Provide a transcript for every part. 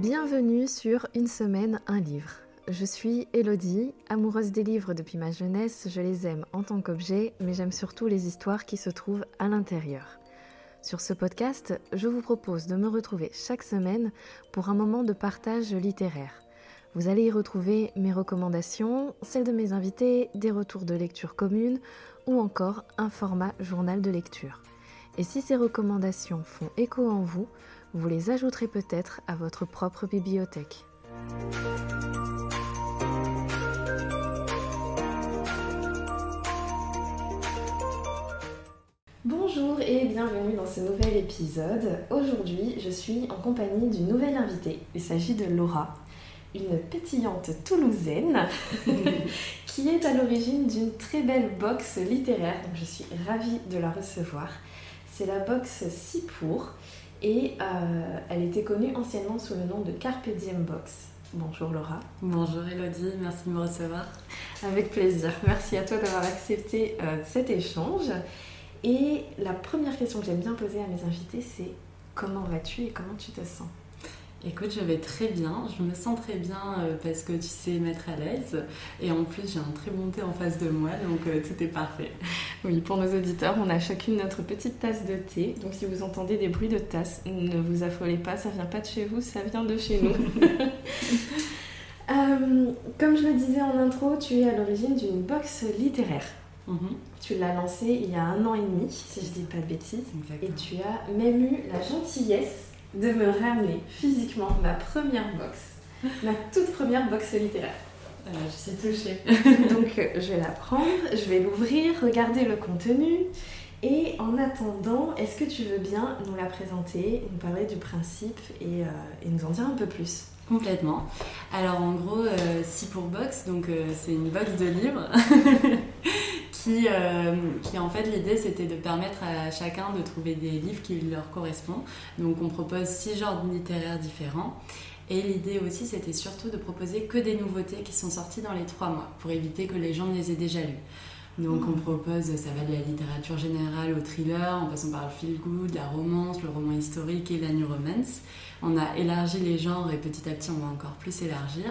Bienvenue sur Une semaine, un livre. Je suis Elodie, amoureuse des livres depuis ma jeunesse, je les aime en tant qu'objet, mais j'aime surtout les histoires qui se trouvent à l'intérieur. Sur ce podcast, je vous propose de me retrouver chaque semaine pour un moment de partage littéraire. Vous allez y retrouver mes recommandations, celles de mes invités, des retours de lecture communes ou encore un format journal de lecture. Et si ces recommandations font écho en vous, vous les ajouterez peut-être à votre propre bibliothèque. Bonjour et bienvenue dans ce nouvel épisode. Aujourd'hui, je suis en compagnie d'une nouvelle invitée. Il s'agit de Laura, une pétillante toulousaine qui est à l'origine d'une très belle box littéraire. Donc je suis ravie de la recevoir. C'est la box Si pour et euh, elle était connue anciennement sous le nom de Carpe Diem Box. Bonjour Laura. Bonjour Elodie, merci de me recevoir. Avec plaisir. Merci à toi d'avoir accepté euh, cet échange. Et la première question que j'aime bien poser à mes invités, c'est comment vas-tu et comment tu te sens? Écoute, je vais très bien, je me sens très bien euh, parce que tu sais mettre à l'aise et en plus j'ai un très bon thé en face de moi donc euh, tout est parfait. Oui, pour nos auditeurs, on a chacune notre petite tasse de thé donc si vous entendez des bruits de tasse, ne vous affolez pas, ça vient pas de chez vous, ça vient de chez nous. Euh, comme je le disais en intro, tu es à l'origine d'une box littéraire. Mhm. Tu l'as lancée il y a un an et demi, si je dis pas de bêtises, et tu as même eu la gentillesse de me ramener physiquement ma première box, ma toute première box littéraire. Euh, je suis touchée. Donc euh, je vais la prendre, je vais l'ouvrir, regarder le contenu. Et en attendant, est-ce que tu veux bien nous la présenter, nous parler du principe et, euh, nous en dire un peu plus? Complètement. Alors en gros, si pour box, donc c'est une box de livres Euh, qui, en fait l'idée c'était de permettre à chacun de trouver des livres qui leur correspondent. Donc on propose six genres littéraires différents. Et l'idée aussi c'était surtout de proposer que des nouveautés qui sont sorties dans les trois mois pour éviter que les gens ne les aient déjà lus. Donc on propose, ça va de la littérature générale au thriller, en passant par le feel good, la romance, le roman historique et la new romance. On a élargi les genres et petit à petit on va encore plus élargir.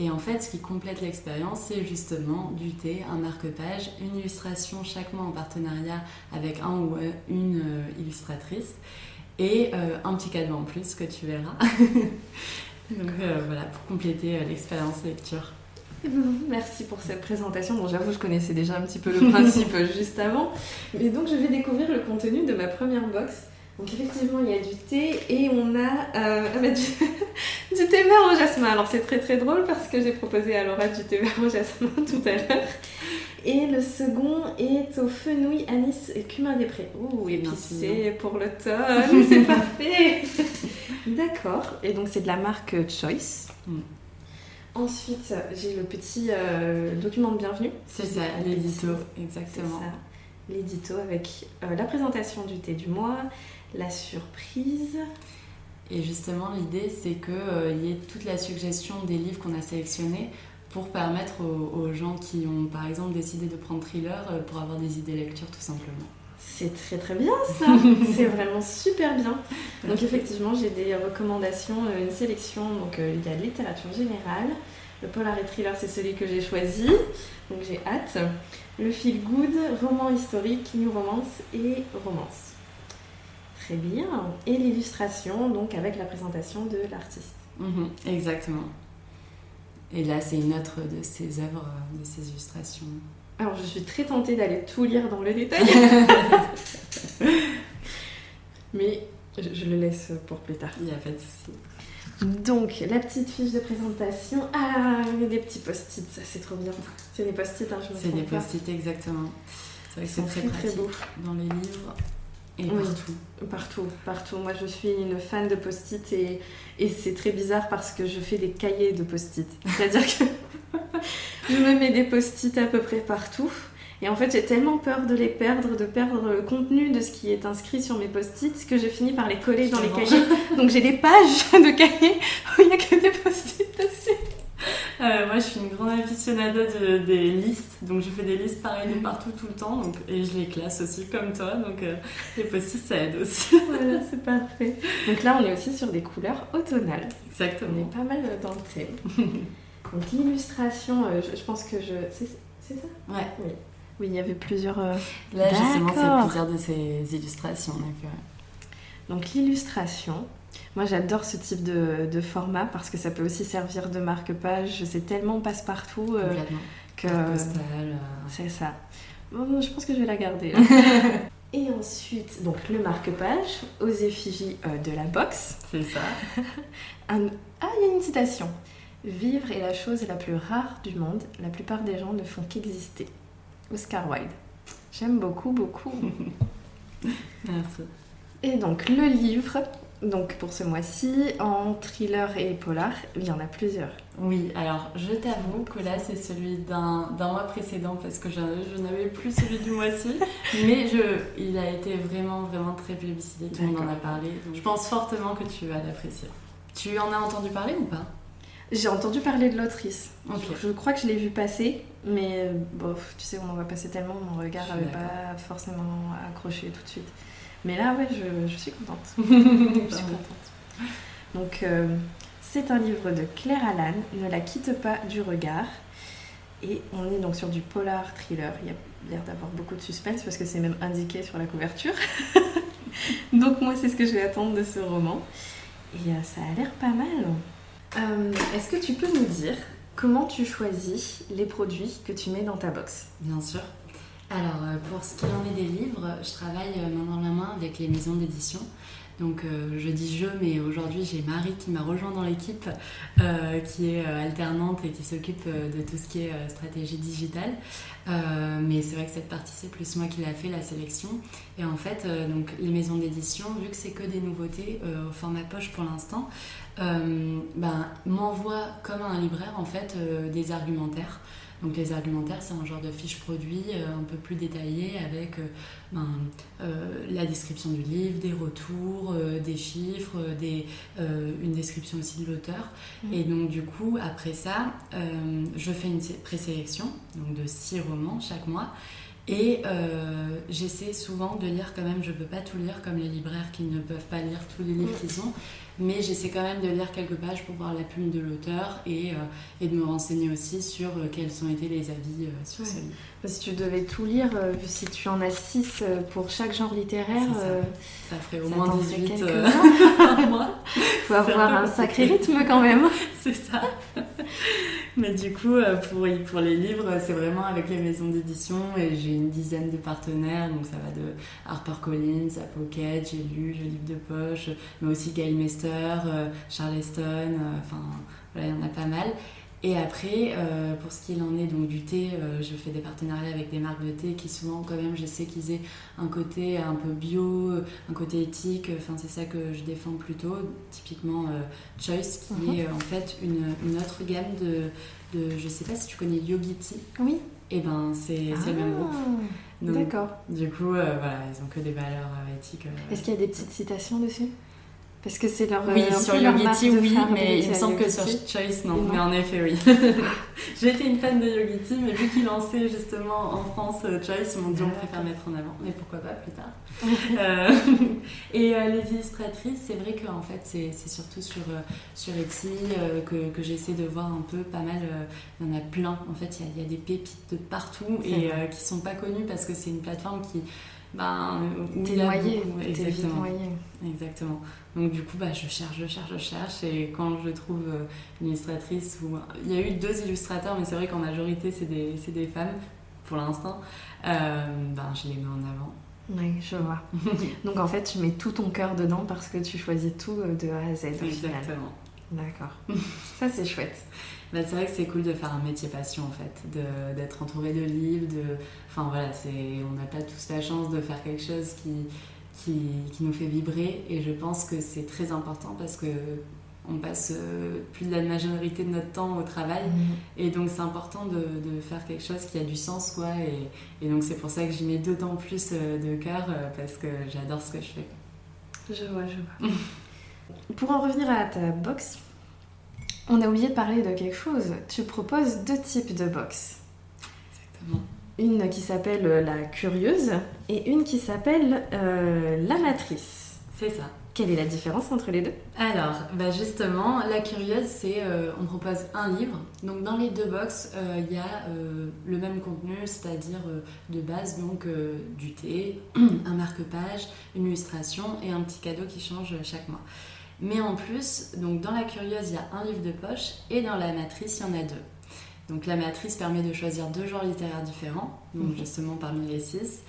Et en fait, ce qui complète l'expérience, c'est justement du thé, un marque-page, une illustration chaque mois en partenariat avec un ou une euh, illustratrice et euh, un petit cadeau en plus que tu verras. Donc euh, voilà, pour compléter l'expérience lecture. Merci pour cette présentation. Bon, j'avoue, je connaissais déjà un petit peu le principe juste avant. Mais donc, je vais découvrir le contenu de ma première box. Donc effectivement, il y a du thé et on a euh, ah bah, du, thé vert au jasmin. Alors c'est très très drôle parce que j'ai proposé à Laura du thé vert au jasmin tout à l'heure. Et le second est au fenouil, anis et cumin des prés. Ouh, épicé pour l'automne, c'est parfait D'accord, et donc c'est de la marque Choice. Mm. Ensuite, j'ai le petit euh, document de bienvenue. C'est ça, l'édito, exactement. L'édito avec euh, la présentation du thé du mois, la surprise. Et justement, l'idée, c'est qu'il euh, y ait toute la suggestion des livres qu'on a sélectionnés pour permettre aux, gens qui ont, par exemple, décidé de prendre thriller euh, pour avoir des idées lecture, tout simplement. C'est très très bien ça, c'est vraiment super bien. Donc effectivement j'ai des recommandations, euh, une sélection, donc il y a littérature générale, le polar et thriller c'est celui que j'ai choisi, donc j'ai hâte, le feel good, roman historique, new romance et romance. Très bien. Et l'illustration, donc avec la présentation de l'artiste. Mhm, exactement. Et là, c'est une autre de ses œuvres, de ses illustrations. Alors, je suis très tentée d'aller tout lire dans le détail. Mais je, le laisse pour plus tard. Il n'y a pas de souci. Donc, la petite fiche de présentation. Ah, il y a des petits post-it, ça c'est trop bien. C'est des post-it, hein, je me C'est des post-it, exactement. C'est vrai que c'est très, très pratique beau. dans les livres. Et partout. Partout, partout. Moi, je suis une fan de post-it et, et c'est très bizarre parce que je fais des cahiers de post-it. C'est-à-dire que je me mets des post-it à peu près partout. Et en fait, j'ai tellement peur de les perdre, de perdre le contenu de ce qui est inscrit sur mes post-it que je finis par les coller dans les cahiers. Donc j'ai des pages de cahiers où il n'y a que des post-it. Euh, moi, je suis une grande aficionada de, des listes, donc je fais des listes pareilles de partout tout le temps, donc, et je les classe aussi comme toi, donc euh, les post-it ça aide aussi. voilà, c'est parfait. Donc là, on est aussi sur des couleurs automnales. On Exactement. est pas mal dans le thème. Donc l'illustration, euh, je, je pense que je... C'est ça? Ouais. Oui. Oui, il y avait plusieurs... Là, justement, c'est plusieurs de ces illustrations. Donc, Donc l'illustration, moi j'adore ce type de, de format parce que ça peut aussi servir de marque-page. C'est tellement passe-partout euh, que... Euh, C'est ça. Bon, je pense que je vais la garder. Et ensuite, donc le marque-page aux effigies euh, de la box. c'est ça. Un- Ah, il y a une citation. Vivre est la chose la plus rare du monde. La plupart des gens ne font qu'exister. Oscar Wilde. J'aime beaucoup, beaucoup. Merci. Et donc le livre, donc pour ce mois-ci, en thriller et polar, il y en a plusieurs. Oui, alors je t'avoue que là c'est celui d'un mois précédent parce que je, je n'avais plus celui du mois-ci, mais je, il a été vraiment vraiment très plébiscité, tout le monde en a parlé, donc je pense fortement que tu vas l'apprécier. Tu en as entendu parler ou pas? J'ai entendu parler de l'autrice. Je, je crois que je l'ai vu passer, mais euh, bof, tu sais, on en voit passer tellement, mon regard n'avait pas forcément accroché tout de suite. Mais là, ouais, je, je suis contente. Je suis contente. Donc, euh, c'est un livre de Claire Allan, Ne la quitte pas du regard. Et on est donc sur du polar thriller. Il y a l'air d'avoir beaucoup de suspense parce que c'est même indiqué sur la couverture. donc, moi, c'est ce que je vais attendre de ce roman. Et euh, ça a l'air pas mal. Euh, Est-ce que tu peux nous dire comment tu choisis les produits que tu mets dans ta box? Bien sûr. Alors, euh, pour ce qu'il en est des livres, je travaille euh, main dans la main avec les maisons d'édition. Donc, euh, je dis je, mais aujourd'hui, j'ai Marie qui m'a rejoint dans l'équipe, qui est alternante et qui s'occupe de tout ce qui est stratégie digitale. Mais c'est vrai que cette partie, c'est plus moi qui l'a fait, la sélection. Et en fait, donc, les maisons d'édition, vu que c'est que des nouveautés au format poche pour l'instant, ben, m'envoient comme un libraire, en fait, des argumentaires. Donc les argumentaires, c'est un genre de fiche produit euh, un peu plus détaillé avec euh, ben, euh, la description du livre, des retours, des chiffres, des, une description aussi de l'auteur. Mhm. Et donc du coup, après ça, je fais une sé- présélection donc de six romans chaque mois. Et euh, j'essaie souvent de lire quand même, je peux pas tout lire comme les libraires qui ne peuvent pas lire tous les livres Mhm. qu'ils ont, mais j'essaie quand même de lire quelques pages pour voir la plume de l'auteur et, euh, et de me renseigner aussi sur euh, quels ont été les avis euh, sur ce livre. Si tu devais tout lire, euh, si tu en as 6 pour chaque genre littéraire, ça. euh, Ça ferait au ça moins t'en ferait 18 quelques-uns. euh, par mois. faut avoir un sacré rythme quand même. C'est ça. Mais du coup, euh, pour, pour les livres, c'est vraiment avec les maisons d'édition et j'ai une dizaine de partenaires, donc ça va de HarperCollins à Pocket, j'ai lu le livre de poche, mais aussi Gail Mester, euh, Charleston, euh, enfin voilà, il y en a pas mal. Et après, euh, pour ce qu'il en est donc du thé, euh, je fais des partenariats avec des marques de thé qui souvent quand même, je sais qu'ils aient un côté un peu bio, un côté éthique, enfin c'est ça que je défends plutôt, typiquement euh, Choice qui Mhm. est euh, en fait une, une autre gamme de, de, je sais pas si tu connais Yogiti, Oui. et ben c'est c'est le même groupe. Ah, D'accord. Du coup, euh, voilà, ils ont que des valeurs euh, éthiques. euh, Est-ce qu'il y a des petites citations dessus? Parce que c'est leur. Oui, euh, sur Yogiti, oui, mais il me semble que sur Choice, non. Mais en effet, oui. J'ai été une fan de Yogiti, mais vu qu'ils lançaient justement en France euh, Choice, ils m'ont dit on D'accord. préfère mettre en avant. Mais pourquoi pas plus tard. Euh, et euh, les illustratrices, c'est vrai qu'en fait, c'est surtout sur, euh, sur Etsy que, que j'essaie de voir un peu pas mal. Il y en a plein. En fait, il y a- il y, a des pépites de partout et qui sont pas connues parce que c'est une plateforme qui. Ben, T'es noyé, Exactement. Exactement. Donc du coup, bah, je cherche, je cherche, je cherche. Et quand je trouve euh, une illustratrice, où... il y a eu deux illustrateurs, mais c'est vrai qu'en majorité, c'est des, des femmes, pour l'instant, euh, ben, je les mets en avant. Oui, je vois. Donc en fait, tu mets tout ton cœur dedans parce que tu choisis tout euh, de A à Z au. Exactement. D'accord. Ça, c'est chouette. Bah, c'est vrai que c'est cool de faire un métier passion, en fait, de- d'être entouré de livres, de... Enfin voilà, c'est... on n'a pas tous la chance de faire quelque chose qui, qui, qui nous fait vibrer. Et je pense que c'est très important parce que on passe euh, plus de la majorité de notre temps au travail. Et donc c'est important de, de faire quelque chose qui a du sens, quoi. Et, et donc c'est pour ça que j'y mets d'autant plus euh, de cœur, euh, parce que j'adore ce que je fais. Je vois, je vois. Pour en revenir à ta box, On a oublié de parler de quelque chose. Tu proposes deux types de box. Exactement. Une qui s'appelle euh, la curieuse et une qui s'appelle euh, la matrice. C'est ça. Quelle est la différence entre les deux? Alors, bah justement, la curieuse, c'est euh, on propose un livre. Donc dans les deux box, il y a le même contenu, c'est-à-dire de base donc du thé, un marque-page, une illustration et un petit cadeau qui change chaque mois. Mais en plus, donc dans la curieuse, il y a un livre de poche et dans la matrice, il y en a deux. Donc la matrice permet de choisir deux genres littéraires différents, donc mhm. justement parmi les six.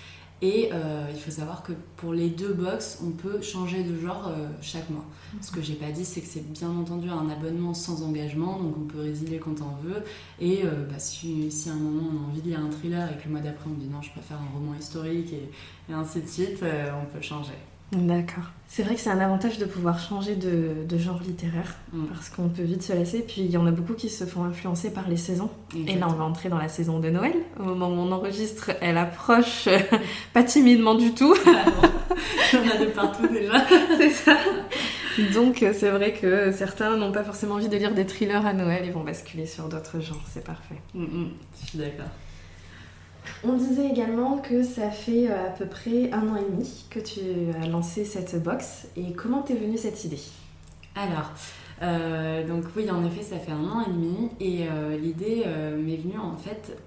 Et euh, il faut savoir que pour les deux box, on peut changer de genre euh, chaque mois. Ce que j'ai pas dit, c'est que c'est bien entendu un abonnement sans engagement, donc on peut résilier quand on veut. Et euh, bah, si, si, à un moment on a envie de lire un thriller et que le mois d'après on dit non, je préfère un roman historique et, et ainsi de suite, on peut changer. D'accord. C'est vrai que c'est un avantage de pouvoir changer de, genre littéraire mm. parce qu'on peut vite se lasser. Puis il y en a beaucoup qui se font influencer par les saisons. Et là, on va entrer dans la saison de Noël. Au moment où on enregistre, elle approche pas timidement du tout. Il y en a de partout déjà. c'est ça. Donc c'est vrai que certains n'ont pas forcément envie de lire des thrillers à Noël et vont basculer sur d'autres genres. C'est parfait. Mm, mm. Je suis d'accord. On disait également que ça fait euh, à peu près un an et demi que tu as lancé cette box. Et comment t'es venue cette idée? Alors, euh, donc oui, en effet, ça fait un an et demi. Et euh, l'idée m'est venue en fait.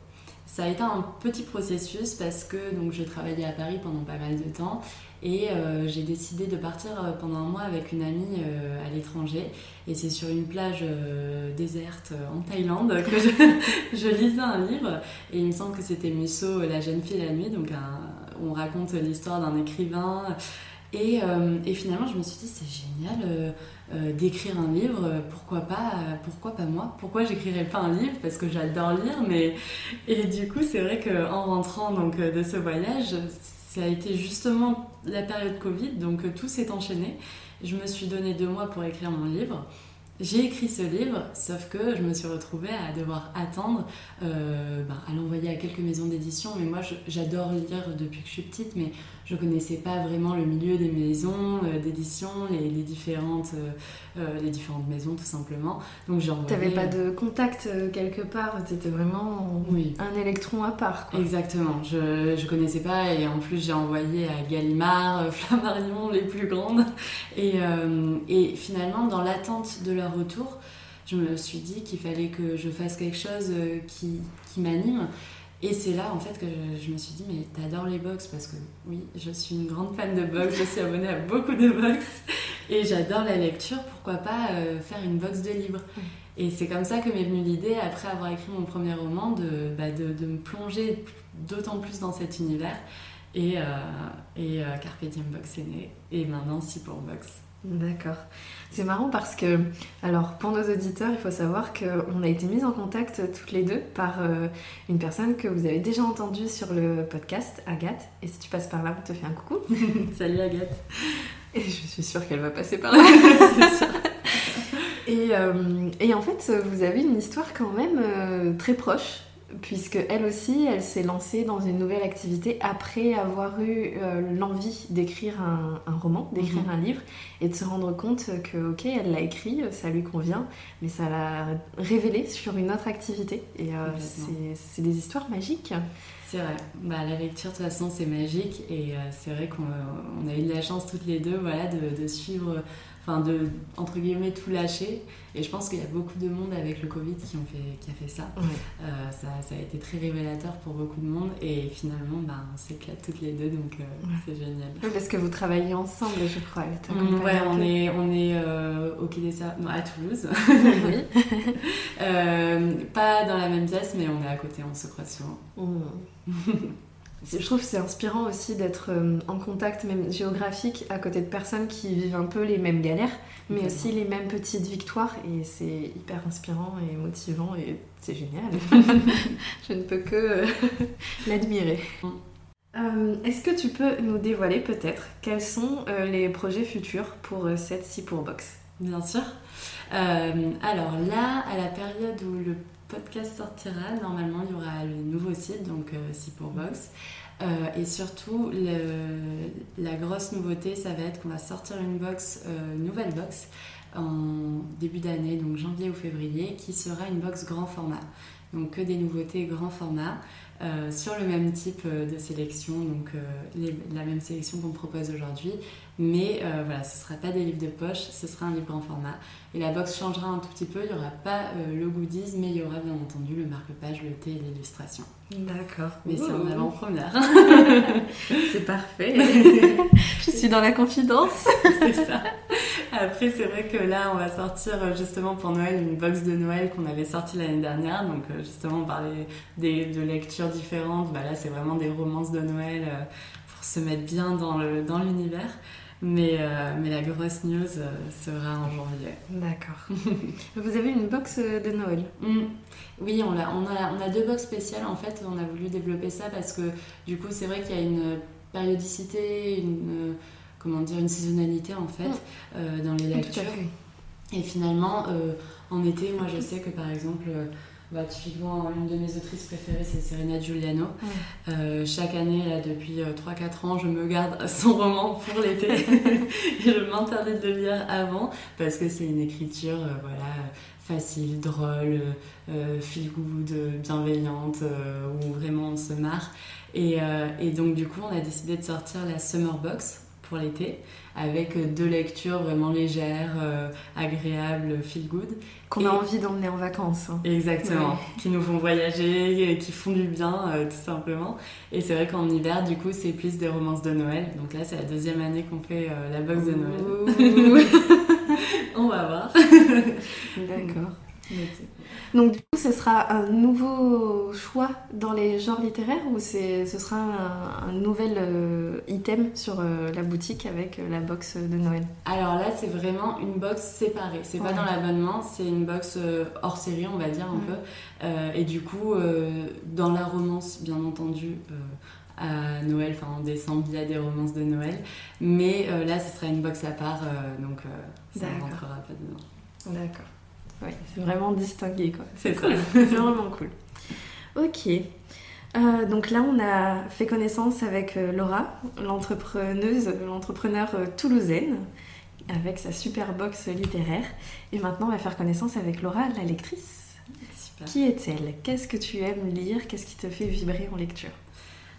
Ça a été un petit processus parce que donc, je travaillais à Paris pendant pas mal de temps et euh, j'ai décidé de partir euh, pendant un mois avec une amie euh, à l'étranger. Et c'est sur une plage déserte en Thaïlande que je, lisais un livre. Et il me semble que c'était Musso, La jeune fille la nuit. Donc on raconte l'histoire d'un écrivain. Et, et, finalement, je me suis dit, c'est génial d'écrire un livre. Pourquoi pas, pourquoi pas moi? Pourquoi j'écrirais pas un livre? Parce que j'adore lire. Mais... Et du coup, c'est vrai qu'en rentrant donc, de ce voyage, ça a été justement la période Covid, donc euh, tout s'est enchaîné. Je me suis donné deux mois pour écrire mon livre. J'ai écrit ce livre, sauf que je me suis retrouvée à devoir attendre, euh, ben, à l'envoyer à quelques maisons d'édition. Mais moi, j'adore lire depuis que je suis petite, mais je connaissais pas vraiment le milieu des maisons euh, d'édition, les, différentes, euh, les différentes maisons tout simplement. Donc j'ai T'avais pas de contact quelque part, t'étais vraiment oui. un électron à part. Quoi. Exactement, je, je connaissais pas et en plus j'ai envoyé à Gallimard, Flammarion, les plus grandes. Et, et finalement, dans l'attente de leur retour, je me suis dit qu'il fallait que je fasse quelque chose euh, qui, qui m'anime. Et c'est là en fait que je, me suis dit mais t'adores les box parce que oui je suis une grande fan de box, je suis abonnée à beaucoup de box et j'adore la lecture, pourquoi pas euh, faire une box de livres. Et c'est comme ça que m'est venue l'idée après avoir écrit mon premier roman de, bah, de, de, me plonger d'autant plus dans cet univers et, euh, et Carpe Diem Box est né et maintenant si pour Box. D'accord. C'est marrant parce que, alors pour nos auditeurs, il faut savoir qu'on a été mis en contact toutes les deux par euh, une personne que vous avez déjà entendue sur le podcast, Agathe. Et si tu passes par là, on te fait un coucou. Salut Agathe. Et je suis sûre qu'elle va passer par là. et, euh, et, en fait, vous avez une histoire quand même euh, très proche puisque elle aussi, elle s'est lancée dans une nouvelle activité après avoir eu euh, l'envie d'écrire un, roman, d'écrire mhm. un livre, et de se rendre compte que, ok, elle l'a écrit, ça lui convient, mais ça l'a révélé sur une autre activité. Et euh, c'est des histoires magiques. C'est vrai. Bah, la lecture, de toute façon, c'est magique, et euh, c'est vrai qu'on a eu de la chance toutes les deux voilà, de, de suivre enfin de entre guillemets tout lâcher. Et je pense qu'il y a beaucoup de monde avec le Covid qui ont fait qui a fait ça. Euh, ça, ça a été très révélateur pour beaucoup de monde. Et finalement ben on s'éclate toutes les deux donc euh, c'est génial. Parce que vous travaillez ensemble je crois mm, ouais on est on est euh, au Quai des à Toulouse. Oui. Pas dans la même pièce mais on est à côté on se croise souvent. Mm. Je trouve que c'est inspirant aussi d'être euh, en contact même géographique à côté de personnes qui vivent un peu les mêmes galères, mais aussi les mêmes petites victoires. Et c'est hyper inspirant et motivant et c'est génial. Je ne peux que euh, l'admirer. Euh, est-ce que tu peux nous dévoiler peut-être quels sont les projets futurs pour cette Si pour Box Bien sûr. alors là, à la période où le podcast sortira, normalement il y aura le nouveau site, donc euh, Si pour Box. Euh, et surtout, le, la grosse nouveauté, ça va être qu'on va sortir une box, euh, nouvelle box, en début d'année, donc janvier ou février, qui sera une box grand format. Donc que des nouveautés grand format. Euh, sur le même type euh, de sélection, donc euh, la même sélection qu'on propose aujourd'hui. Mais voilà, ce ne sera pas des livres de poche, ce sera un livre en format. Et la box changera un tout petit peu, il n'y aura pas le goodies, mais il y aura bien entendu le marque-page, le thé et l'illustration. D'accord. Mais c'est en avant-première. c'est parfait. Je suis dans la confidence. c'est ça. Après, c'est vrai que là, on va sortir euh, justement pour Noël une box de Noël qu'on avait sortie l'année dernière. Donc, euh, justement, on parlait des, de lectures différentes. Bah, là, c'est vraiment des romances de Noël euh, pour se mettre bien dans l'univers. Dans mais, mais la grosse news sera en janvier. D'accord. Vous avez une box de Noël? Mmh. Oui, on a, on, a, on a deux box spéciales en fait. On a voulu développer ça parce que du coup, c'est vrai qu'il y a une périodicité, une comment dire, une saisonnalité en fait euh, dans les lectures. Et finalement, euh, en été, moi je sais que par exemple, euh, bah, typiquement, une de mes autrices préférées, c'est Serena Giuliano. chaque année, là, depuis 3-4 ans, je me garde son roman pour l'été. et je m'interdis de le lire avant parce que c'est une écriture voilà, facile, drôle, feel good, bienveillante, où vraiment on se marre. Et, et, donc, du coup, on a décidé de sortir la Summer Box pour l'été, avec deux lectures vraiment légères, euh, agréables, feel good. Qu'on a envie d'emmener en vacances. Hein. Exactement, qui nous font voyager, qui font du bien, euh, tout simplement. Et c'est vrai qu'en hiver, du coup, c'est plus des romances de Noël. Donc là, c'est la deuxième année qu'on fait euh, la box de Noël. On va voir. D'accord. Donc du coup, ce sera un nouveau choix dans les genres littéraires ou ce sera un, nouvel euh, item sur euh, la boutique avec euh, la box de Noël? Alors là, c'est vraiment une box séparée. C'est pas dans l'abonnement, c'est une box hors série, on va dire un peu. et du coup, dans la romance, bien entendu à Noël, enfin en décembre, il y a des romances de Noël. Mais là, ce sera une box à part, donc ça ne rentrera pas dedans. D'accord c'est vraiment distingué, quoi. C'est ça. c'est vraiment cool. Ok. Euh, donc là, on a fait connaissance avec euh, Laura, l'entrepreneuse, l'entrepreneur euh, toulousaine, avec sa super box littéraire. Et maintenant, on va faire connaissance avec Laura, la lectrice. Qui est-elle? Qu'est-ce que tu aimes lire? Qu'est-ce qui te fait vibrer en lecture?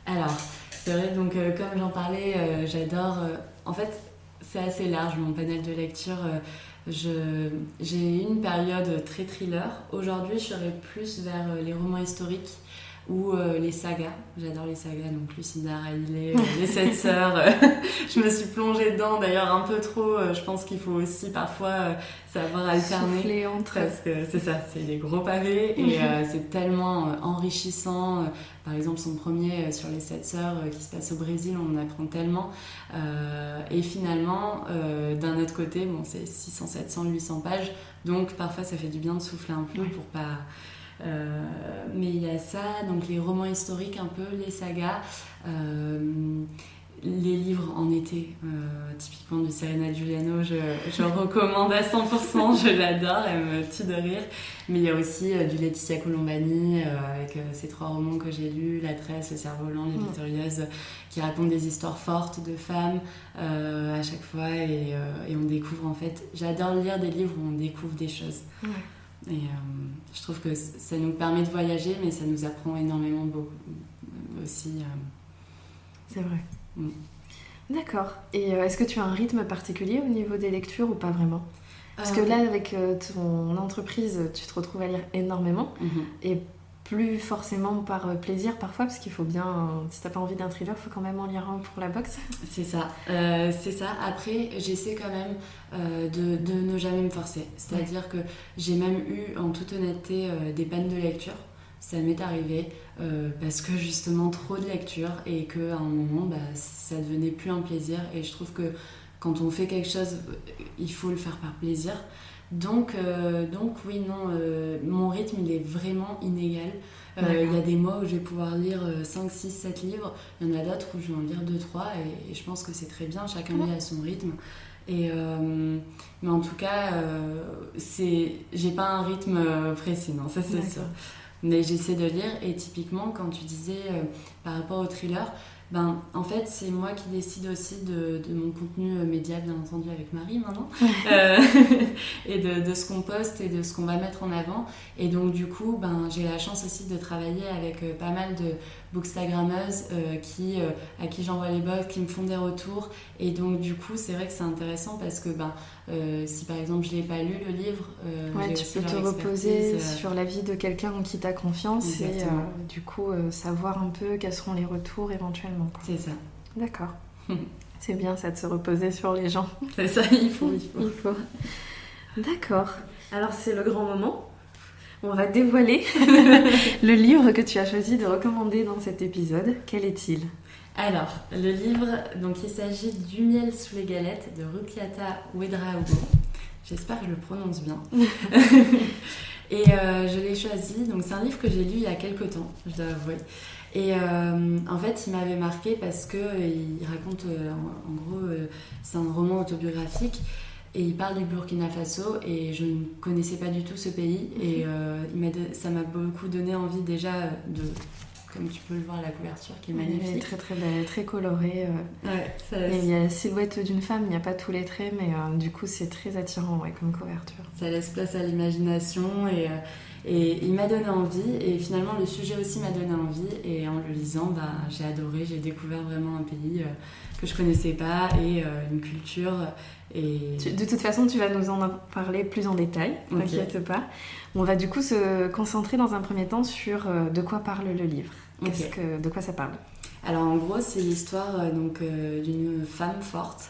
Alors, c'est vrai, donc comme j'en parlais, j'adore. en fait, c'est assez large mon panel de lecture j'ai eu une période très thriller. Aujourd'hui, je serais plus vers euh, les romans historiques ou euh, les sagas. J'adore les sagas, donc Lucinda Riley, euh, Les Sept Sœurs. je me suis plongée dedans, d'ailleurs un peu trop. je pense qu'il faut aussi parfois savoir alterner. entre Parce que c'est ça, c'est des gros pavés et c'est tellement enrichissant. Par exemple, son premier sur Les Sept Sœurs qui se passe au Brésil, on apprend tellement. et finalement, d'un autre côté, bon, c'est 600, 700, 800 pages. Donc parfois, ça fait du bien de souffler un peu pour pas euh, mais il y a ça, donc les romans historiques un peu, les sagas, euh, les livres en été, euh, typiquement du Serena Giuliano, je, je recommande à 100%, je l'adore, elle me tue de rire. Mais il y a aussi du Laetitia Colombani, avec ces trois romans que j'ai lus, La Tresse, Le Cerf-Volant, Les mm. Victorieuses, qui racontent des histoires fortes de femmes à chaque fois, et, et, on découvre en fait, j'adore lire des livres où on découvre des choses. Et euh, je trouve que ça nous permet de voyager, mais ça nous apprend énormément beaucoup euh, aussi. Euh. C'est vrai. Mm. D'accord. Et est-ce que tu as un rythme particulier au niveau des lectures ou pas vraiment? Parce que là, avec ton entreprise, tu te retrouves à lire énormément. Mm-hmm. Et plus forcément par euh, plaisir parfois, parce qu'il faut bien, si t'as pas envie d'un thriller, faut quand même en lire un pour la boxe. C'est ça, euh, c'est ça. Après, j'essaie quand même euh, de, de, ne jamais me forcer. C'est-à-dire que j'ai même eu, en toute honnêteté, des pannes de lecture. Ça m'est arrivé parce que justement trop de lecture et qu'à un moment, bah, ça devenait plus un plaisir. Et je trouve que quand on fait quelque chose, il faut le faire par plaisir. Donc, euh, donc oui, non, euh, mon rythme, il est vraiment inégal. Euh, il y a des mois où je vais pouvoir lire 5, 6, 7 livres. Il y en a d'autres où je vais en lire 2, 3. Et, je pense que c'est très bien. Chacun lit à son rythme. Et, mais en tout cas, c'est, j'ai pas un rythme précis, non, ça c'est sûr. Mais j'essaie de lire. Et typiquement, quand tu disais par rapport au thriller, ben, en fait, c'est moi qui décide aussi de, de, mon contenu euh, média, bien entendu, avec Marie maintenant, euh, et de, de ce qu'on poste et de ce qu'on va mettre en avant. Et donc, du coup, ben, j'ai la chance aussi de travailler avec euh, pas mal de bookstagrammeuses euh, qui, à qui j'envoie les box, qui me font des retours. Et donc, du coup, c'est vrai que c'est intéressant parce que ben, si par exemple je n'ai pas lu le livre, ouais, tu peux te reposer sur l'avis de quelqu'un en qui tu as confiance et du coup savoir un peu quels seront les retours éventuellement. C'est ça. D'accord. C'est bien ça de se reposer sur les gens. C'est ça, il faut. Il faut. D'accord. Alors c'est le grand moment. On va dévoiler le livre que tu as choisi de recommander dans cet épisode. Quel est-il? Alors, le livre, donc il s'agit du miel sous les galettes de Rukiata Wedraogo. J'espère que je le prononce bien. Et euh, je l'ai choisi, donc c'est un livre que j'ai lu il y a quelques temps, je dois avouer. Et euh, en fait, il m'avait marqué parce que il raconte, euh, en, gros, euh, c'est un roman autobiographique et il parle du Burkina Faso et je ne connaissais pas du tout ce pays et mhm. il ça m'a beaucoup donné envie déjà de, comme tu peux le voir la couverture qui est magnifique. très très belle, très colorée. il y a la silhouette d'une femme, il n'y a pas tous les traits, mais du coup c'est très attirant ouais, comme couverture. Ça laisse place à l'imagination et et il m'a donné envie, et finalement le sujet aussi m'a donné envie, et en le lisant, bah, j'ai adoré, j'ai découvert vraiment un pays euh, que je connaissais pas, et euh, une culture. Et... De toute façon, tu vas nous en parler plus en détail, t'inquiète pas. On va du coup se concentrer dans un premier temps sur euh, de quoi parle le livre. Que, de quoi ça parle Alors en gros, c'est l'histoire donc d'une femme forte.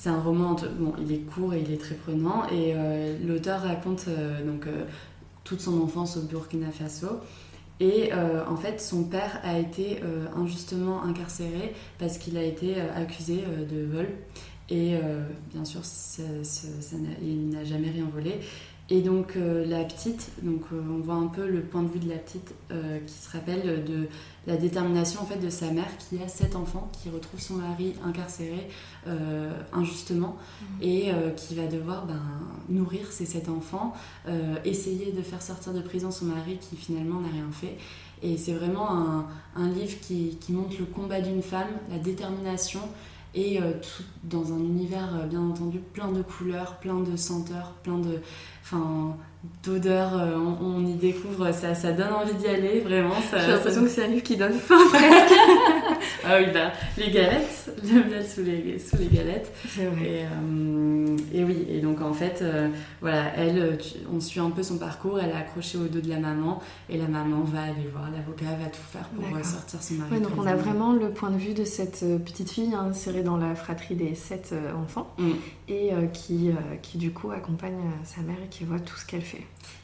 C'est un roman, bon, il est court et il est très prenant, et euh, l'auteur raconte euh, donc euh, toute son enfance au Burkina Faso. Et en fait, son père a été injustement incarcéré parce qu'il a été accusé de vol. Et bien sûr, il n'a jamais rien volé. Et donc euh, la petite, donc euh, on voit un peu le point de vue de la petite euh, qui se rappelle de la détermination en fait de sa mère qui a sept enfants, qui retrouve son mari incarcéré injustement mmh. et qui va devoir ben, nourrir ses sept enfants, essayer de faire sortir de prison son mari qui finalement n'a rien fait. Et c'est vraiment un, un livre qui, qui, montre le combat d'une femme, la détermination et tout dans un univers bien entendu plein de couleurs, plein de senteurs, plein de enfin d'odeur, euh, on, y découvre, ça, ça donne envie d'y aller, vraiment. J'ai l'impression que c'est un livre qui donne faim ah oui, bah, les galettes, le miel sous les, sous les galettes. Et, euh, et, oui, et donc en fait, euh, voilà, elle, on suit un peu son parcours, elle est accrochée au dos de la maman, et la maman va aller voir l'avocat, va tout faire pour sortir son mari. Ouais, donc on a vraiment le point de vue de cette petite fille insérée dans la fratrie des sept enfants, mm. et qui, qui du coup accompagne sa mère et qui voit tout ce qu'elle fait.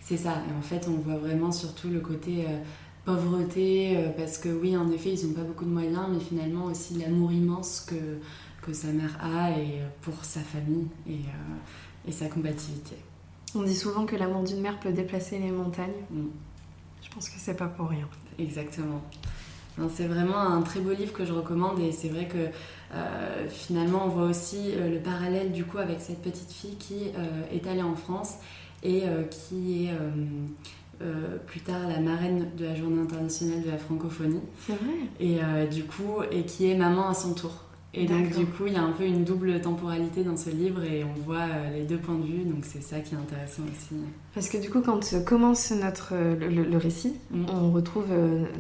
C'est ça, et en fait on voit vraiment surtout le côté euh, pauvreté, euh, parce que oui, en effet, ils n'ont pas beaucoup de moyens, mais finalement aussi l'amour immense que, que sa mère a et euh, pour sa famille et, et sa combativité. On dit souvent que l'amour d'une mère peut déplacer les montagnes. Mm. Je pense que c'est pas pour rien. Exactement. C'est vraiment un très beau livre que je recommande et c'est vrai que finalement on voit aussi le parallèle du coup avec cette petite fille qui est allée en France et euh, qui est euh, euh, plus tard la marraine de la Journée internationale de la francophonie. C'est vrai. Et du coup, et qui est maman à son tour. Et donc du coup, il y a un peu une double temporalité dans ce livre et on voit les deux points de vue, donc c'est ça qui est intéressant aussi. Parce que du coup, quand commence notre le, récit, mm. on retrouve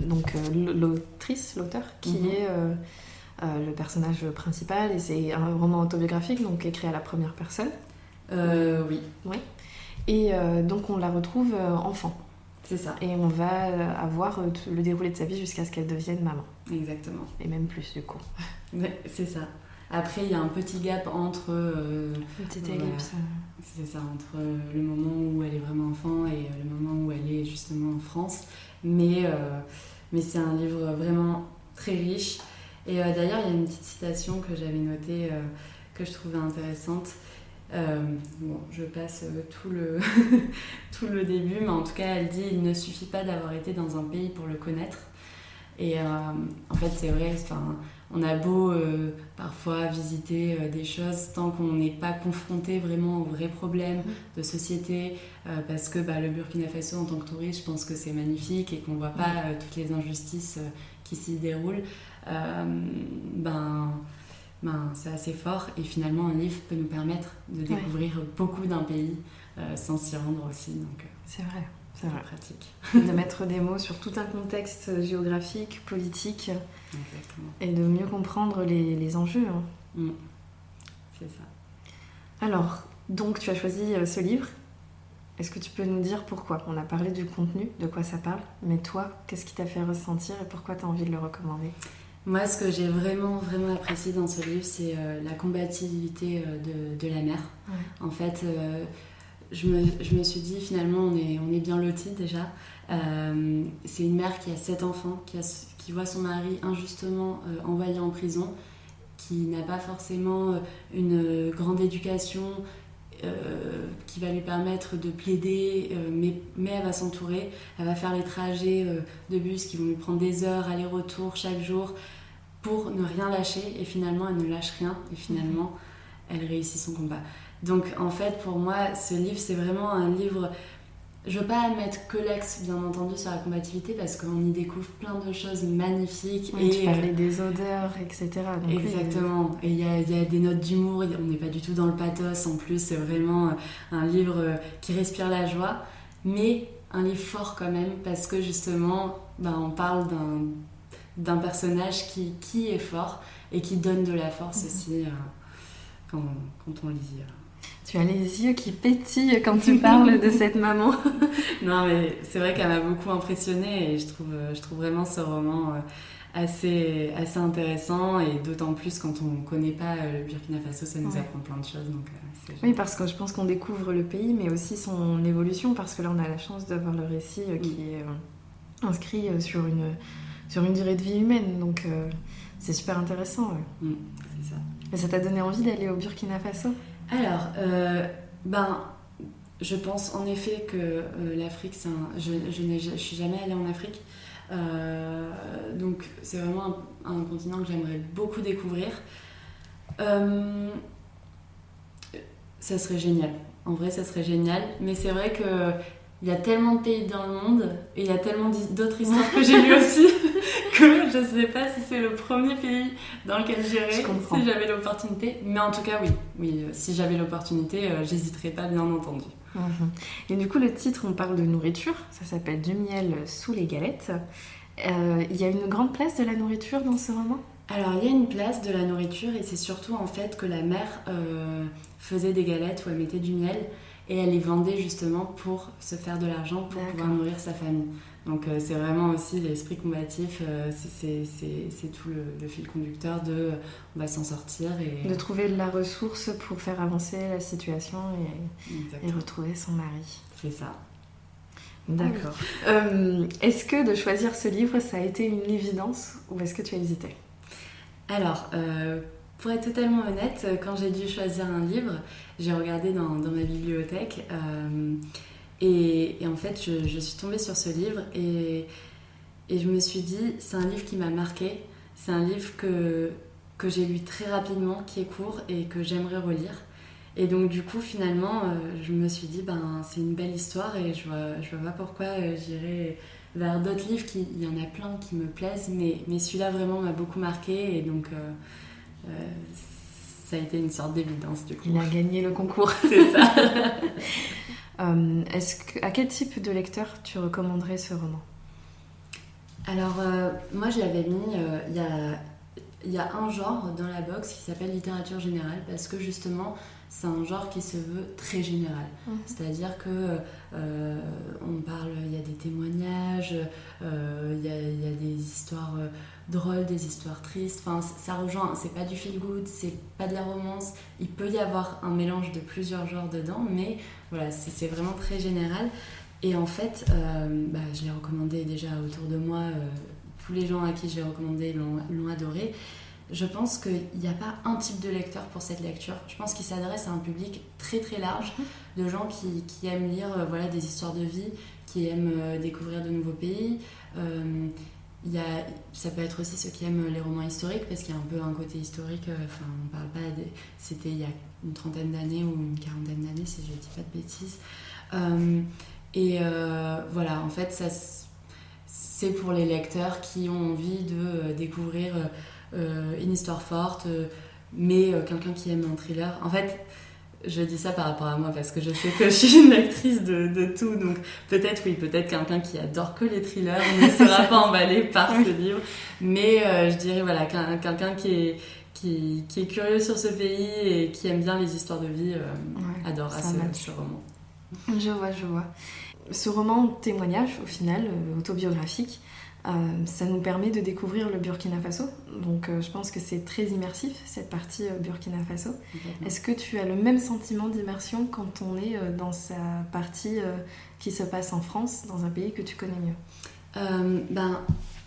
donc l'autrice, l'auteur, qui mm-hmm. est le personnage principal et c'est un roman autobiographique, donc écrit à la première personne. oui. Oui. Et euh, donc on la retrouve euh, enfant. C'est ça. Et on va euh, avoir le déroulé de sa vie jusqu'à ce qu'elle devienne maman. Exactement. Et même plus du coup. c'est ça. Après, il y a un petit gap entre. Une petite ellipse. c'est ça, entre le moment où elle est vraiment enfant et le moment où elle est justement en France. Mais, mais c'est un livre vraiment très riche. Et d'ailleurs, il y a une petite citation que j'avais notée que je trouvais intéressante. Euh, bon, je passe euh, tout le, tout le début, mais en tout cas, elle dit il ne suffit pas d'avoir été dans un pays pour le connaître. Et en fait, c'est vrai, on a beau parfois visiter des choses tant qu'on n'est pas confronté vraiment aux vrais problèmes de société, parce que bah, le Burkina Faso en tant que touriste, je pense que c'est magnifique et qu'on ne voit pas toutes les injustices qui s'y déroulent. ben ben, c'est assez fort. Et finalement, un livre peut nous permettre de découvrir beaucoup d'un pays euh, sans s'y rendre aussi. Donc, euh, c'est vrai. C'est vrai. pratique. de mettre des mots sur tout un contexte géographique, politique. Et de mieux comprendre les, les enjeux. Hein. Mm. C'est ça. Alors, donc tu as choisi euh, ce livre. Est-ce que tu peux nous dire pourquoi? On a parlé du contenu, de quoi ça parle, mais toi, qu'est-ce qui t'a fait ressentir et pourquoi tu as envie de le recommander? Moi, ce que j'ai vraiment, vraiment apprécié dans ce livre, c'est euh, la combativité euh, de, la mère. En fait, euh, je, me, je, me, suis dit, finalement, on est, on est bien lotis déjà. c'est une mère qui a sept enfants, qui, a, qui voit son mari injustement envoyé en prison, qui n'a pas forcément une grande éducation, qui va lui permettre de plaider, mais, mais, elle va s'entourer, elle va faire les trajets de bus qui vont lui prendre des heures, aller-retour chaque jour, pour ne rien lâcher. Et finalement elle ne lâche rien. Et finalement elle réussit son combat. Donc en fait pour moi ce livre c'est vraiment un livre je veux pas mettre que l'ex, bien entendu, sur la combativité parce qu'on y découvre plein de choses magnifiques. et tu parlais des odeurs, etc. exactement. Et il y a, y a, des notes d'humour, on n'est pas du tout dans le pathos en plus, c'est vraiment un livre qui respire la joie, mais un livre fort quand même parce que justement, ben, on parle d'un personnage qui, qui, est fort et qui donne de la force mhm. aussi euh, quand, quand, on lit. Euh. Tu as les yeux qui pétillent quand tu parles de cette maman. non, mais c'est vrai qu'elle m'a beaucoup impressionnée et je trouve, je trouve vraiment ce roman euh, assez, assez intéressant et d'autant plus quand on ne connaît pas le Burkina Faso, ça nous apprend plein de choses. Donc, oui, parce que je pense qu'on découvre le pays, mais aussi son évolution, parce que là on a la chance d'avoir le récit qui est inscrit sur une sur une durée de vie humaine. Donc euh, c'est super intéressant. Mm, c'est ça. Et ça t'a donné envie d'aller au Burkina Faso? Alors, euh, ben, je pense en effet que euh, l'Afrique, c'est un... je, je, je, suis jamais allée en Afrique. donc c'est vraiment un, un, continent que j'aimerais beaucoup découvrir. ça serait génial. En vrai, ça serait génial. Mais c'est vrai que il y a tellement de pays dans le monde et il y a tellement d'autres histoires que j'ai lues aussi que je ne sais pas si c'est le premier pays dans lequel j'irais si j'avais l'opportunité. Mais en tout cas, oui, oui euh, si j'avais l'opportunité, euh, j'hésiterais pas, bien entendu. Mhm. Et du coup, le titre, on parle de nourriture. Ça s'appelle Du miel sous les galettes. Euh, il y a une grande place de la nourriture dans ce roman? Alors il y a une place de la nourriture et c'est surtout en fait que la mère faisait des galettes où elle mettait du miel et elle les vendait justement pour se faire de l'argent pour pouvoir nourrir sa famille. Donc euh, c'est vraiment aussi l'esprit combatif, euh, c'est tout le, fil conducteur de on va s'en sortir et... De trouver de la ressource pour faire avancer la situation et, et retrouver son mari. C'est ça. D'accord. Euh, est-ce que de choisir ce livre, ça a été une évidence ou est-ce que tu as hésité? Alors, pour être totalement honnête, quand j'ai dû choisir un livre, j'ai regardé dans, ma bibliothèque euh, et, en fait, je, suis tombée sur ce livre et, et je me suis dit, c'est un livre qui m'a marqué. C'est un livre que, que j'ai lu très rapidement, qui est court et que j'aimerais relire. Et donc, du coup, finalement, euh, je me suis dit, ben, c'est une belle histoire et je vois, je vois pas pourquoi euh, j'irais vers d'autres livres. Qui, il y en a plein qui me plaisent, mais, mais celui-là vraiment m'a beaucoup marqué et donc ça a été une sorte d'évidence du coup. Il a gagné le concours. C'est ça. euh, est-ce que, à quel type de lecteur tu recommanderais ce roman? Alors, euh, moi je l'avais mis, euh, il y, a, y a un genre dans la box qui s'appelle littérature générale parce que justement c'est un genre qui se veut très général. Mhm. C'est-à-dire que euh, on parle, il y a des témoignages, il y, y, a des histoires drôles, des histoires tristes. Enfin, ça rejoint, c'est pas du feel good, c'est pas de la romance. Il peut y avoir un mélange de plusieurs genres dedans, mais voilà, c'est vraiment très général. Et en fait, euh, bah, je l'ai recommandé déjà autour de moi. Euh, tous les gens à qui j'ai recommandé l'ont adoré. Je pense qu'il n'y a pas un type de lecteur pour cette lecture. Je pense qu'il s'adresse à un public très très large de gens qui, aiment lire euh, voilà, des histoires de vie, qui aiment découvrir de nouveaux pays, y a, ça peut être aussi ceux qui aiment les romans historiques parce qu'il y a un peu un côté historique. Enfin, on parle pas. Des, c'était il y a une trentaine d'années ou une quarantaine d'années si je dis pas de bêtises. et voilà, en fait, ça c'est pour les lecteurs qui ont envie de découvrir une histoire forte, mais quelqu'un qui aime un thriller. En fait, je dis ça par rapport à moi parce que je sais que je suis une actrice de, de tout. Donc peut-être, oui, peut-être quelqu'un qui adore que les thrillers ne sera pas emballé par ce livre. Mais euh, je dirais, voilà, quelqu'un qui est, qui, qui, est curieux sur ce pays et qui aime bien les histoires de vie euh, adorera ce, ce, roman. Je vois, je vois. Ce roman témoignage, au final, euh, autobiographique, euh, ça nous permet de découvrir le Burkina Faso. Donc euh, je pense que c'est très immersif, cette partie euh, Burkina Faso. Est-ce que tu as le même sentiment d'immersion quand on est dans sa partie qui se passe en France, dans un pays que tu connais mieux? Ben,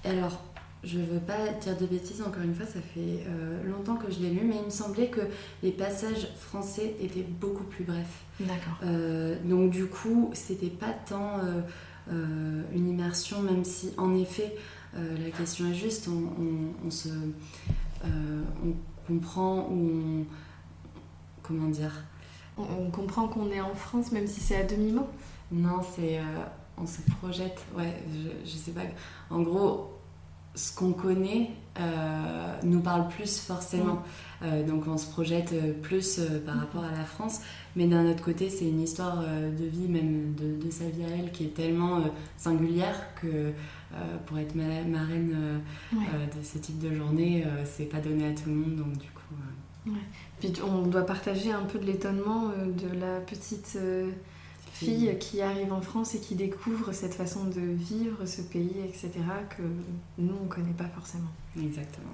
alors, je veux pas dire de bêtises, encore une fois, ça fait longtemps que je l'ai lu, mais il me semblait que les passages français étaient beaucoup plus brefs. D'accord. donc du coup, c'était pas tant une immersion, même si en effet euh, la question est juste, on, se, euh, on comprend ou on, comment dire? On, comprend qu'on est en France même si c'est à demi-mot Non, c'est on se projette, ouais, je, je, sais pas. En gros, ce qu'on connaît nous parle plus forcément. Mm. donc on se projette plus par mm. rapport à la France. Mais d'un autre côté, c'est une histoire euh, de vie, même de, sa vie à elle, qui est tellement euh, singulière que euh, pour être marraine de ce type de journée, c'est pas donné à tout le monde. Donc du coup. Puis on doit partager un peu de l'étonnement de la petite fille qui arrive en France et qui découvre cette façon de vivre ce pays, etc., que nous, on ne connaît pas forcément. Exactement.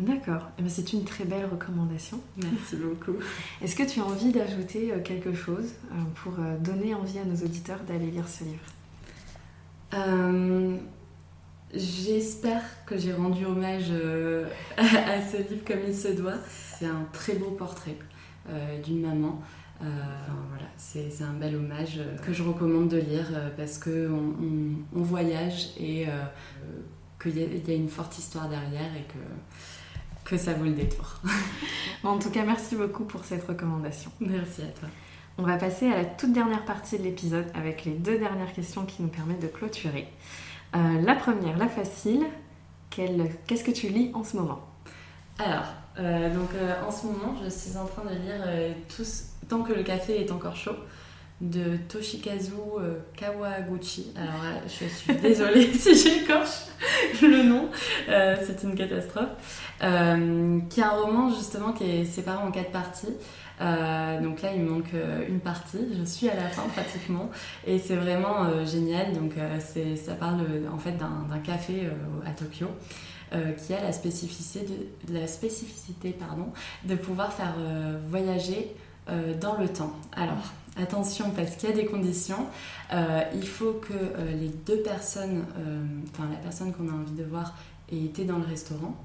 D'accord, eh ben, c'est une très belle recommandation. Merci beaucoup. Est-ce que tu as envie d'ajouter euh, quelque chose euh, pour euh, donner envie à nos auditeurs d'aller lire ce livre? J'espère que j'ai rendu hommage à ce livre comme il se doit. C'est un très beau portrait d'une maman. voilà, c'est un bel hommage que je recommande de lire parce qu'on on, voyage et qu'il y, y, a une forte histoire derrière et que que ça vaut le détour. en tout cas, merci beaucoup pour cette recommandation. Merci à toi. On va passer à la toute dernière partie de l'épisode avec les deux dernières questions qui nous permettent de clôturer. Euh, la première, la facile, qu'est-ce que tu lis en ce moment? Alors, euh, donc euh, en ce moment, je suis en train de lire tous, Tant que le café est encore chaud de Toshikazu euh, Kawaguchi. Alors, euh, je suis désolée si j'écorche le nom, euh, c'est une catastrophe. qui est un roman justement qui est séparé en quatre parties. donc là, il me manque une partie. Je suis à la fin pratiquement, et c'est vraiment génial. Donc ça parle en fait d'un, café à Tokyo. qui a la spécificité, de, la spécificité pardon, de pouvoir faire voyager dans le temps. Alors, attention parce qu'il y a des conditions. Euh, il faut que euh, les deux personnes, euh, enfin la personne qu'on a envie de voir ait été dans le restaurant.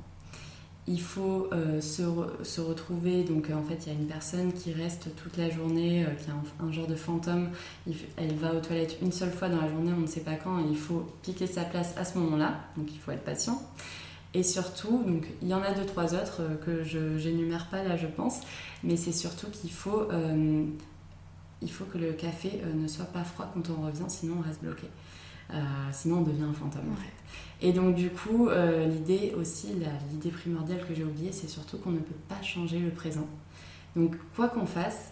Il faut se, retrouver, donc en fait il y a une personne qui reste toute la journée, qui a un, genre de fantôme, elle va aux toilettes une seule fois dans la journée, on ne sait pas quand, il faut piquer sa place à ce moment-là, donc il faut être patient. Et surtout, il y en a deux, trois autres que je n'énumère pas là, je pense, mais c'est surtout qu'il faut il faut que le café euh, ne soit pas froid quand on revient, sinon on reste bloqué. Euh, sinon on devient un fantôme en fait. Et donc du coup, euh, l'idée aussi, l'idée primordiale que j'ai oubliée, c'est surtout qu'on ne peut pas changer le présent. Donc quoi qu'on fasse,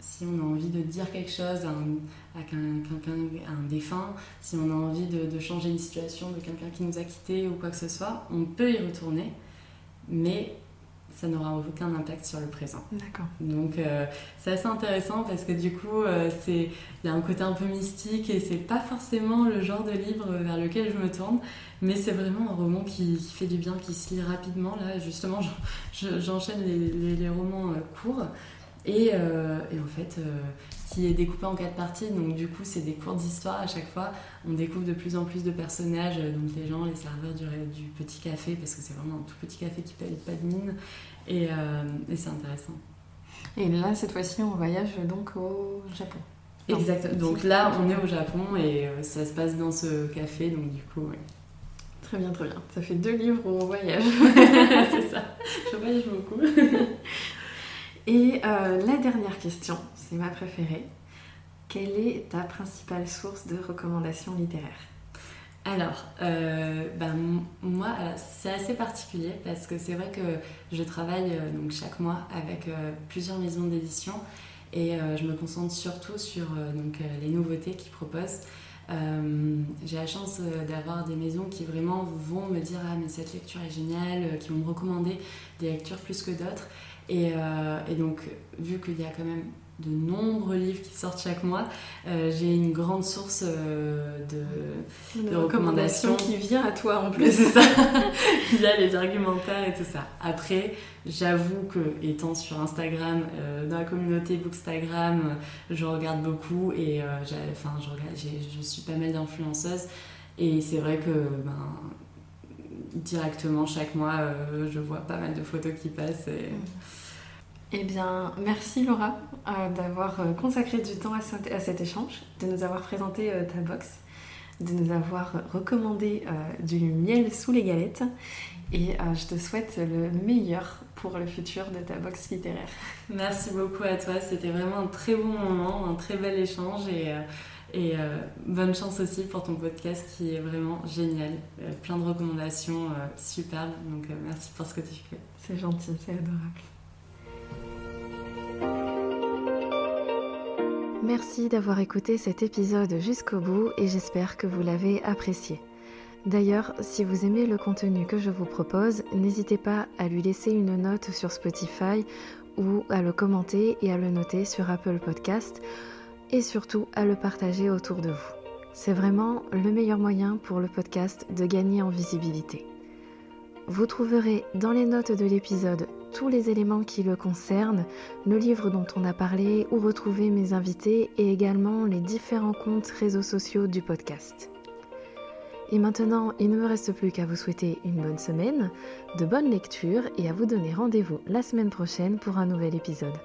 si on a envie de dire quelque chose à un, défunt, si on a envie de, de changer une situation de quelqu'un qui nous a quittés ou quoi que ce soit, on peut y retourner, mais ça n'aura aucun impact sur le présent. D'accord. Donc euh, c'est assez intéressant parce que du coup, euh, c'est il y a un côté un peu mystique et c'est pas forcément le genre de livre vers lequel je me tourne, mais c'est vraiment un roman qui, fait du bien, qui se lit rapidement. Là, justement, j'enchaîne les, les, romans euh, courts et, et, en fait qui est découpé en quatre parties. Donc du coup, c'est des courtes histoires à chaque fois. On découvre de plus en plus de personnages, donc les gens, les serveurs du, du petit café, parce que c'est vraiment un tout petit café qui paye pas de mine. Et, euh, et c'est intéressant. Et là, cette fois-ci, on voyage donc au Japon. Exactement. Donc là, on est au Japon et euh, ça se passe dans ce café, donc du coup, oui. Très bien, très bien. Ça fait deux livres où on voyage. c'est ça. Je voyage beaucoup. Et euh, la dernière question, c'est ma préférée. Quelle est ta principale source de recommandations littéraires? Alors, euh, ben, moi, c'est assez particulier parce que c'est vrai que je travaille euh, donc chaque mois avec plusieurs maisons d'édition et je me concentre surtout sur les nouveautés qu'ils proposent. j'ai la chance d'avoir des maisons qui vraiment vont me dire ah mais cette lecture est géniale, qui vont me recommander des lectures plus que d'autres. Euh, et, donc, vu qu'il y a quand même de nombreux livres qui sortent chaque mois, euh, j'ai une grande source euh, de, recommandations qui vient à toi en plus. C'est ça, via les argumentaires et tout ça. Après, j'avoue que étant sur Instagram, dans la communauté Bookstagram, je regarde beaucoup et enfin, je, regarde, je suis pas mal d'influenceuses. Et c'est vrai que ben, directement chaque mois, euh, je vois pas mal de photos qui passent. Et... Eh bien, merci Laura euh, d'avoir euh, consacré du temps à, cet échange, de nous avoir présenté ta box, de nous avoir recommandé du miel sous les galettes. Et je te souhaite le meilleur pour le futur de ta box littéraire. Merci beaucoup à toi, c'était vraiment un très bon moment, un très bel échange et et euh, bonne chance aussi pour ton podcast qui est vraiment génial. Euh, plein de recommandations euh, superbes. Donc merci pour ce que tu fais. C'est gentil, c'est adorable. Merci d'avoir écouté cet épisode jusqu'au bout et j'espère que vous l'avez apprécié. D'ailleurs, si vous aimez le contenu que je vous propose, n'hésitez pas à lui laisser une note sur Spotify ou à le commenter et à le noter sur Apple Podcast et surtout à le partager autour de vous. C'est vraiment le meilleur moyen pour le podcast de gagner en visibilité. Vous trouverez dans les notes de l'épisode tous les éléments qui le concernent, le livre dont on a parlé, ou retrouver mes invités et également les différents comptes réseaux sociaux du podcast. Et maintenant, il ne me reste plus qu'à vous souhaiter une bonne semaine, de bonnes lectures et à vous donner rendez-vous la semaine prochaine pour un nouvel épisode.